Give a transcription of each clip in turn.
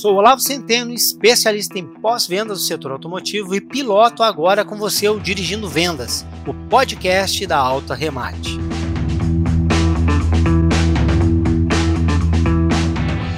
Sou Olavo Centeno, especialista em pós-vendas do setor automotivo e piloto agora com você o Dirigindo Vendas, o podcast da Alta Remate.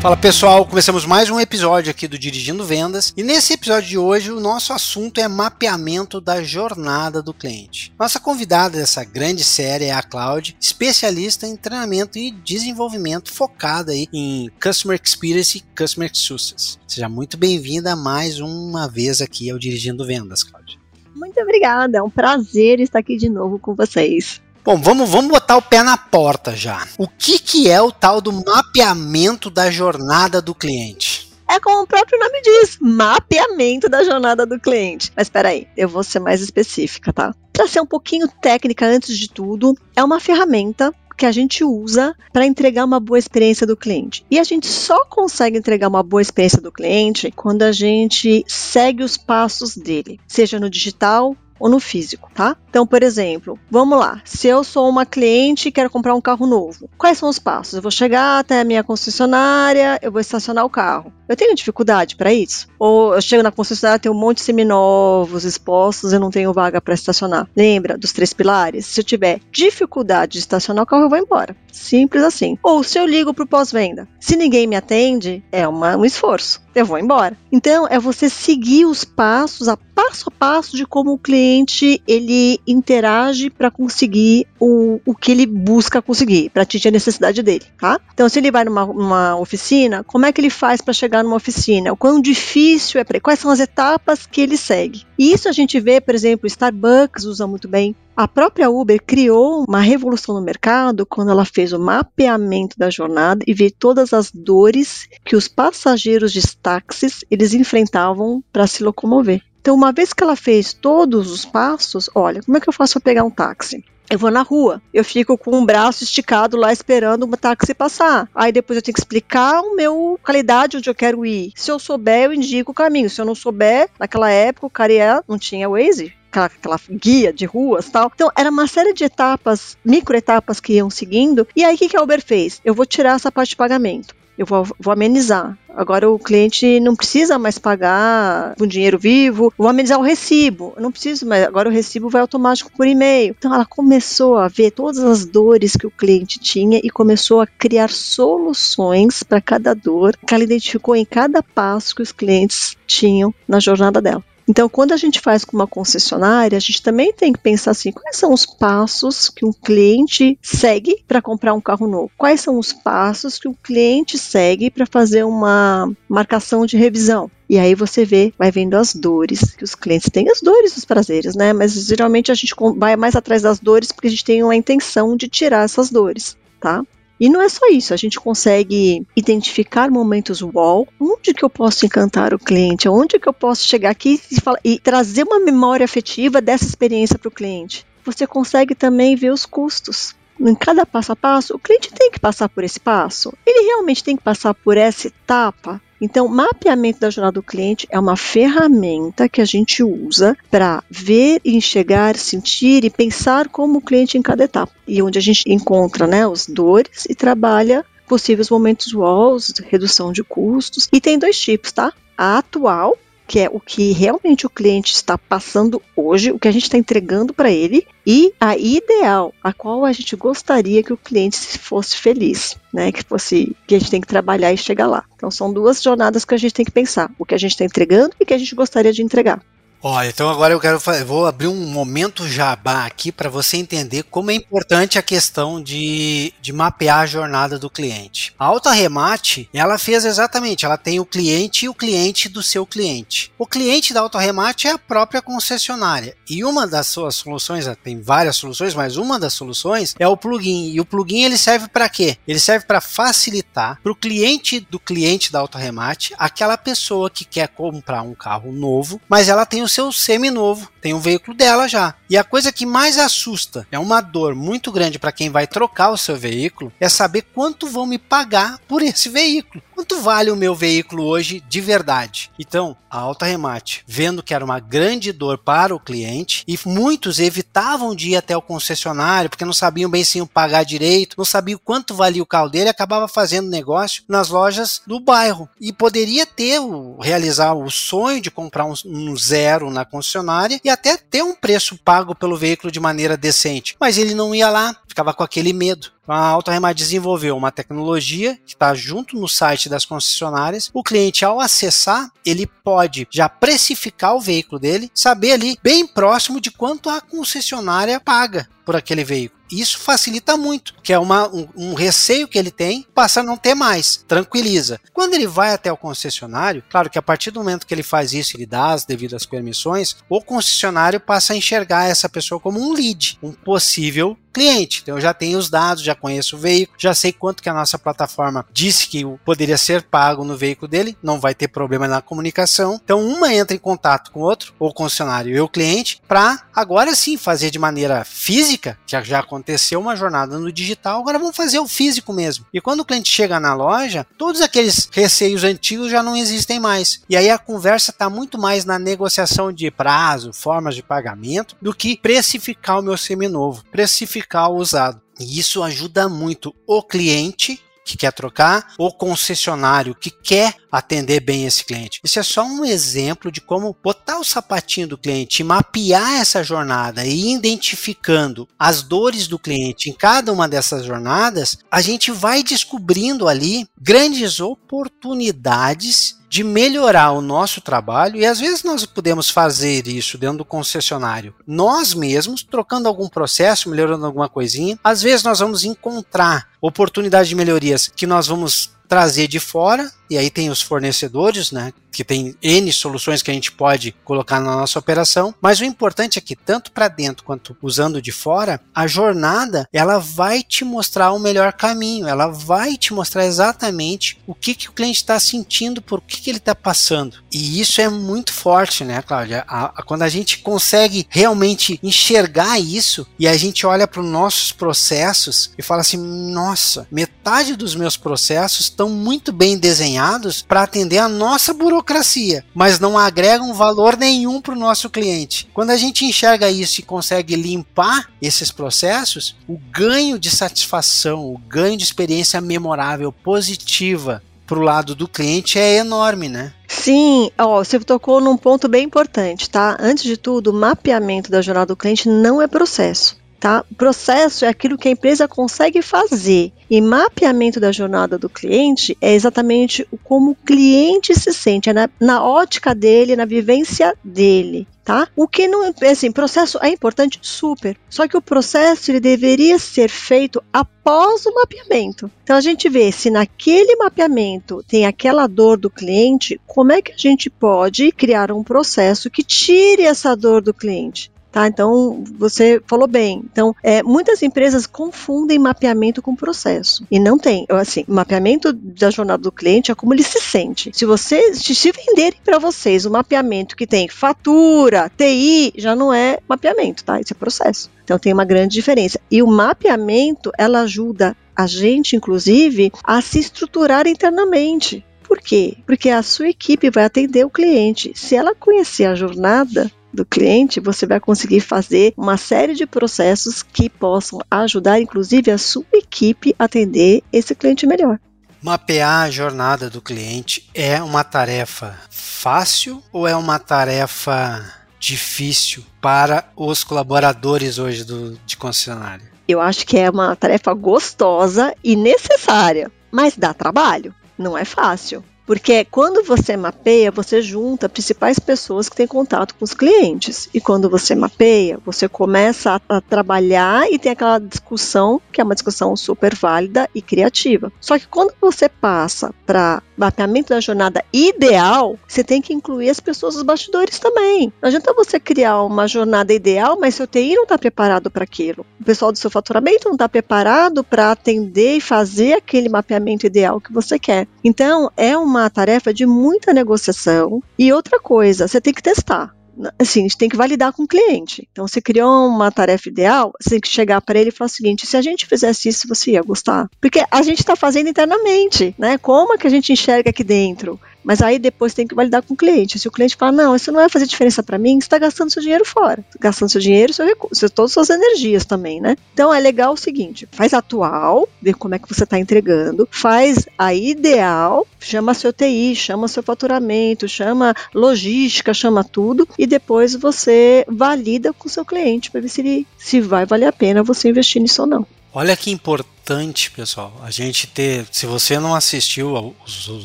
Fala pessoal, começamos mais um episódio aqui do Dirigindo Vendas e nesse episódio de hoje o nosso assunto é mapeamento da jornada do cliente. Nossa convidada dessa grande série é a Cloud, especialista em treinamento e desenvolvimento focada aí em Customer Experience e Customer Success. Seja muito bem-vinda mais uma vez aqui ao Dirigindo Vendas, Cláudia. Muito obrigada, é um prazer estar aqui de novo com vocês. Bom, vamos, vamos botar o pé na porta já. O que, que é o tal do mapeamento da jornada do cliente? É como o próprio nome diz, mapeamento da jornada do cliente. Mas espera aí, eu vou ser mais específica, tá? Para ser um pouquinho técnica antes de tudo, é uma ferramenta que a gente usa para entregar uma boa experiência do cliente. E a gente só consegue entregar uma boa experiência do cliente quando a gente segue os passos dele, seja no digital ou no físico, tá? Então, por exemplo, vamos lá. Se eu sou uma cliente e quero comprar um carro novo, quais são os passos? Eu vou chegar até a minha concessionária, eu vou estacionar o carro. Eu tenho dificuldade para isso? Ou eu chego na concessionária, tem um monte de seminovos expostos, eu não tenho vaga para estacionar. Lembra dos três pilares? Se eu tiver dificuldade de estacionar o carro, eu vou embora. Simples assim. Ou se eu ligo para o pós-venda, se ninguém me atende, é uma, um esforço. Eu vou embora. Então, é você seguir os passos, a passo a passo de como o cliente ele interage para conseguir o, o que ele busca conseguir, para atingir a necessidade dele, tá? Então, se ele vai numa, numa oficina, como é que ele faz para chegar numa oficina? O quão difícil é para? Quais são as etapas que ele segue? E isso a gente vê, por exemplo, Starbucks usa muito bem. A própria Uber criou uma revolução no mercado quando ela fez o mapeamento da jornada e vê todas as dores que os passageiros de táxis eles enfrentavam para se locomover. Então, uma vez que ela fez todos os passos, olha, como é que eu faço para pegar um táxi? Eu vou na rua, eu fico com um braço esticado lá esperando um táxi passar. Aí depois eu tenho que explicar o meu qualidade onde eu quero ir. Se eu souber, eu indico o caminho. Se eu não souber, naquela época o cara ia, não tinha Waze, aquela, aquela, guia de ruas tal. Então, era uma série de etapas, micro etapas que iam seguindo. E aí, o que, que a Uber fez? Eu vou tirar essa parte de pagamento eu vou, vou, amenizar. Agora o cliente não precisa mais pagar com dinheiro vivo, vou amenizar o recibo. Eu não preciso mais, agora o recibo vai automático por e-mail. Então ela começou a ver todas as dores que o cliente tinha e começou a criar soluções para cada dor que ela identificou em cada passo que os clientes tinham na jornada dela. Então, quando a gente faz com uma concessionária, a gente também tem que pensar assim: quais são os passos que um cliente segue para comprar um carro novo? Quais são os passos que o cliente segue para fazer uma marcação de revisão? E aí você vê, vai vendo as dores, que os clientes têm as dores os prazeres, né? Mas geralmente a gente vai mais atrás das dores porque a gente tem uma intenção de tirar essas dores, tá? E não é só isso, a gente consegue identificar momentos wall, onde que eu posso encantar o cliente, onde que eu posso chegar aqui e, falar, e trazer uma memória afetiva dessa experiência para o cliente. Você consegue também ver os custos em cada passo a passo, o cliente tem que passar por esse passo? Ele realmente tem que passar por essa etapa? Então, mapeamento da jornada do cliente é uma ferramenta que a gente usa para ver, enxergar, sentir e pensar como o cliente em cada etapa. E onde a gente encontra né, os dores e trabalha possíveis momentos walls, redução de custos. E tem dois tipos, tá? A atual, que é o que realmente o cliente está passando hoje, o que a gente está entregando para ele, e a ideal, a qual a gente gostaria que o cliente fosse feliz, né? Que fosse que a gente tem que trabalhar e chegar lá. Então são duas jornadas que a gente tem que pensar: o que a gente está entregando e o que a gente gostaria de entregar. Olha, então agora eu quero vou abrir um momento jabá aqui para você entender como é importante a questão de, de mapear a jornada do cliente. A Alta Remate, ela fez exatamente, ela tem o cliente e o cliente do seu cliente. O cliente da Alta Remate é a própria concessionária. E uma das suas soluções, tem várias soluções, mas uma das soluções é o plugin. E o plugin ele serve para quê? Ele serve para facilitar para o cliente do cliente da Alta Remate, aquela pessoa que quer comprar um carro novo, mas ela tem o seu semi-novo, tem o veículo dela já. E a coisa que mais assusta, é uma dor muito grande para quem vai trocar o seu veículo, é saber quanto vão me pagar por esse veículo. Quanto vale o meu veículo hoje de verdade. Então, a Alta Remate, vendo que era uma grande dor para o cliente, e muitos evitavam de ir até o concessionário porque não sabiam bem se iam pagar direito, não sabiam quanto valia o carro dele, acabava fazendo negócio nas lojas do bairro e poderia ter realizar o sonho de comprar um, um zero na concessionária e até ter um preço pago pelo veículo de maneira decente, mas ele não ia lá, ficava com aquele medo. A AutoRemar desenvolveu uma tecnologia que está junto no site das concessionárias. O cliente, ao acessar, ele pode já precificar o veículo dele, saber ali bem próximo de quanto a concessionária paga por aquele veículo. Isso facilita muito, que é uma, um, um, receio que ele tem, passa a não ter mais, tranquiliza. Quando ele vai até o concessionário, claro que a partir do momento que ele faz isso, ele dá as devidas permissões, o concessionário passa a enxergar essa pessoa como um lead, um possível cliente. Então eu já tenho os dados, já conheço o veículo, já sei quanto que a nossa plataforma disse que poderia ser pago no veículo dele, não vai ter problema na comunicação. Então uma entra em contato com o outro, ou concessionário e o cliente, para agora sim fazer de maneira física, que já aconteceu uma jornada no digital, agora vamos fazer o físico mesmo. E quando o cliente chega na loja, todos aqueles receios antigos já não existem mais. E aí a conversa está muito mais na negociação de prazo, formas de pagamento, do que precificar o meu seminovo. Precificar ficar usado. E isso ajuda muito o cliente que quer trocar, o concessionário que quer atender bem esse cliente. Isso é só um exemplo de como botar o sapatinho do cliente, mapear essa jornada e identificando as dores do cliente em cada uma dessas jornadas, a gente vai descobrindo ali grandes oportunidades de melhorar o nosso trabalho e às vezes nós podemos fazer isso dentro do concessionário nós mesmos, trocando algum processo, melhorando alguma coisinha. Às vezes nós vamos encontrar oportunidades de melhorias que nós vamos trazer de fora, e aí tem os fornecedores, né, que tem N soluções que a gente pode colocar na nossa operação, mas o importante é que tanto para dentro quanto usando de fora, a jornada, ela vai te mostrar o melhor caminho, ela vai te mostrar exatamente o que, que o cliente está sentindo, por que, que ele está passando. E isso é muito forte, né, Cláudia? A, a, quando a gente consegue realmente enxergar isso e a gente olha para os nossos processos e fala assim, nossa, metade dos meus processos estão muito bem desenhados para atender a nossa burocracia, mas não agregam valor nenhum para o nosso cliente. Quando a gente enxerga isso e consegue limpar esses processos, o ganho de satisfação, o ganho de experiência memorável, positiva para o lado do cliente é enorme, né? Sim, ó, você tocou num ponto bem importante, tá? Antes de tudo, o mapeamento da jornada do cliente não é processo. Tá? Processo é aquilo que a empresa consegue fazer. E mapeamento da jornada do cliente é exatamente como o cliente se sente, é na, na ótica dele, na vivência dele. Tá? O que não assim, processo é importante, super. Só que o processo ele deveria ser feito após o mapeamento. Então a gente vê se naquele mapeamento tem aquela dor do cliente, como é que a gente pode criar um processo que tire essa dor do cliente? Tá? Então, você falou bem. Então, é, muitas empresas confundem mapeamento com processo. E não tem. Assim, mapeamento da jornada do cliente é como ele se sente. Se vocês se venderem para vocês o mapeamento que tem fatura, TI, já não é mapeamento, tá? Isso é processo. Então tem uma grande diferença. E o mapeamento, ela ajuda a gente, inclusive, a se estruturar internamente. Por quê? Porque a sua equipe vai atender o cliente. Se ela conhecer a jornada do cliente, você vai conseguir fazer uma série de processos que possam ajudar, inclusive, a sua equipe a atender esse cliente melhor. Mapear a jornada do cliente é uma tarefa fácil ou é uma tarefa difícil para os colaboradores hoje do, de concessionária? Eu acho que é uma tarefa gostosa e necessária, mas dá trabalho. Não é fácil. Porque quando você mapeia, você junta principais pessoas que têm contato com os clientes. E quando você mapeia, você começa a, a, trabalhar e tem aquela discussão, que é uma discussão super válida e criativa. Só que quando você passa para mapeamento da jornada ideal, você tem que incluir as pessoas dos bastidores também. Não adianta você criar uma jornada ideal, mas seu TI não está preparado para aquilo. O pessoal do seu faturamento não está preparado para atender e fazer aquele mapeamento ideal que você quer. Então, é uma tarefa de muita negociação. E outra coisa, você tem que testar. assim, a gente tem que validar com o cliente. Então, você criou uma tarefa ideal, você tem que chegar para ele e falar o seguinte: se a gente fizesse isso, você ia gostar? Porque a gente está fazendo internamente, né? Como é que a gente enxerga aqui dentro? Mas aí depois tem que validar com o cliente. Se o cliente fala, não, isso não vai fazer diferença para mim, você está gastando seu dinheiro fora. Gastando seu dinheiro, seu recurso, todas as suas energias também, né? Então é legal o seguinte: faz atual, ver como é que você está entregando, faz a ideal, chama seu TI, chama seu faturamento, chama logística, chama tudo, e depois você valida com o seu cliente para ver se, ele, se vai valer a pena você investir nisso ou não. Olha que importante, pessoal, a gente ter. Se você não assistiu os, os,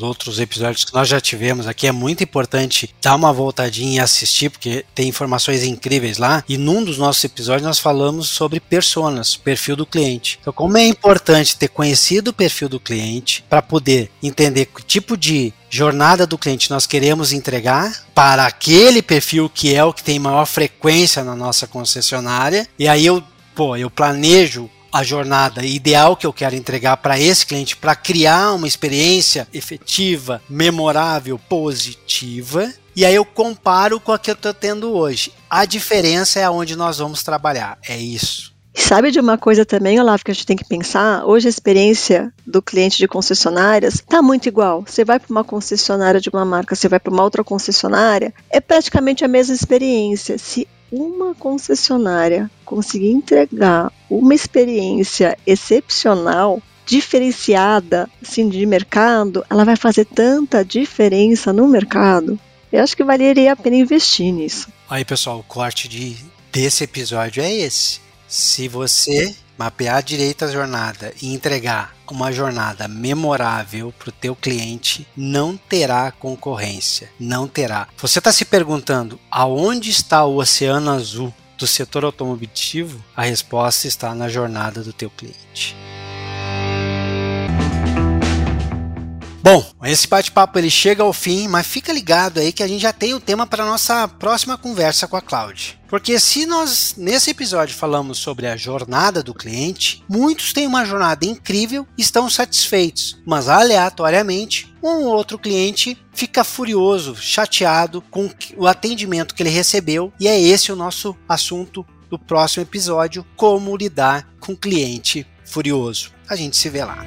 outros episódios que nós já tivemos aqui, é muito importante dar uma voltadinha e assistir, porque tem informações incríveis lá. E num dos nossos episódios nós falamos sobre personas, perfil do cliente. Então, como é importante ter conhecido o perfil do cliente para poder entender que tipo de jornada do cliente nós queremos entregar para aquele perfil que é o que tem maior frequência na nossa concessionária. E aí eu, pô, eu planejo a jornada ideal que eu quero entregar para esse cliente para criar uma experiência efetiva, memorável, positiva. E aí eu comparo com a que eu estou tendo hoje. A diferença é aonde nós vamos trabalhar. É isso. Sabe de uma coisa também, Olavo, que a gente tem que pensar? Hoje a experiência do cliente de concessionárias está muito igual. Você vai para uma concessionária de uma marca, você vai para uma outra concessionária, é praticamente a mesma experiência. Se uma concessionária conseguir entregar uma experiência excepcional, diferenciada assim, de mercado, ela vai fazer tanta diferença no mercado. Eu acho que valeria a pena investir nisso. Aí, pessoal, o corte de, desse episódio é esse. Se você mapear direito a jornada e entregar uma jornada memorável para o teu cliente, não terá concorrência, não terá. Você está se perguntando aonde está o oceano azul do setor automobilístico? A resposta está na jornada do teu cliente. Bom, esse bate-papo ele chega ao fim, mas fica ligado aí que a gente já tem o tema para nossa próxima conversa com a Cloud. Porque se nós nesse episódio falamos sobre a jornada do cliente, muitos têm uma jornada incrível estão satisfeitos, mas aleatoriamente um outro cliente fica furioso, chateado com o atendimento que ele recebeu, e é esse o nosso assunto do próximo episódio: como lidar com cliente furioso. A gente se vê lá.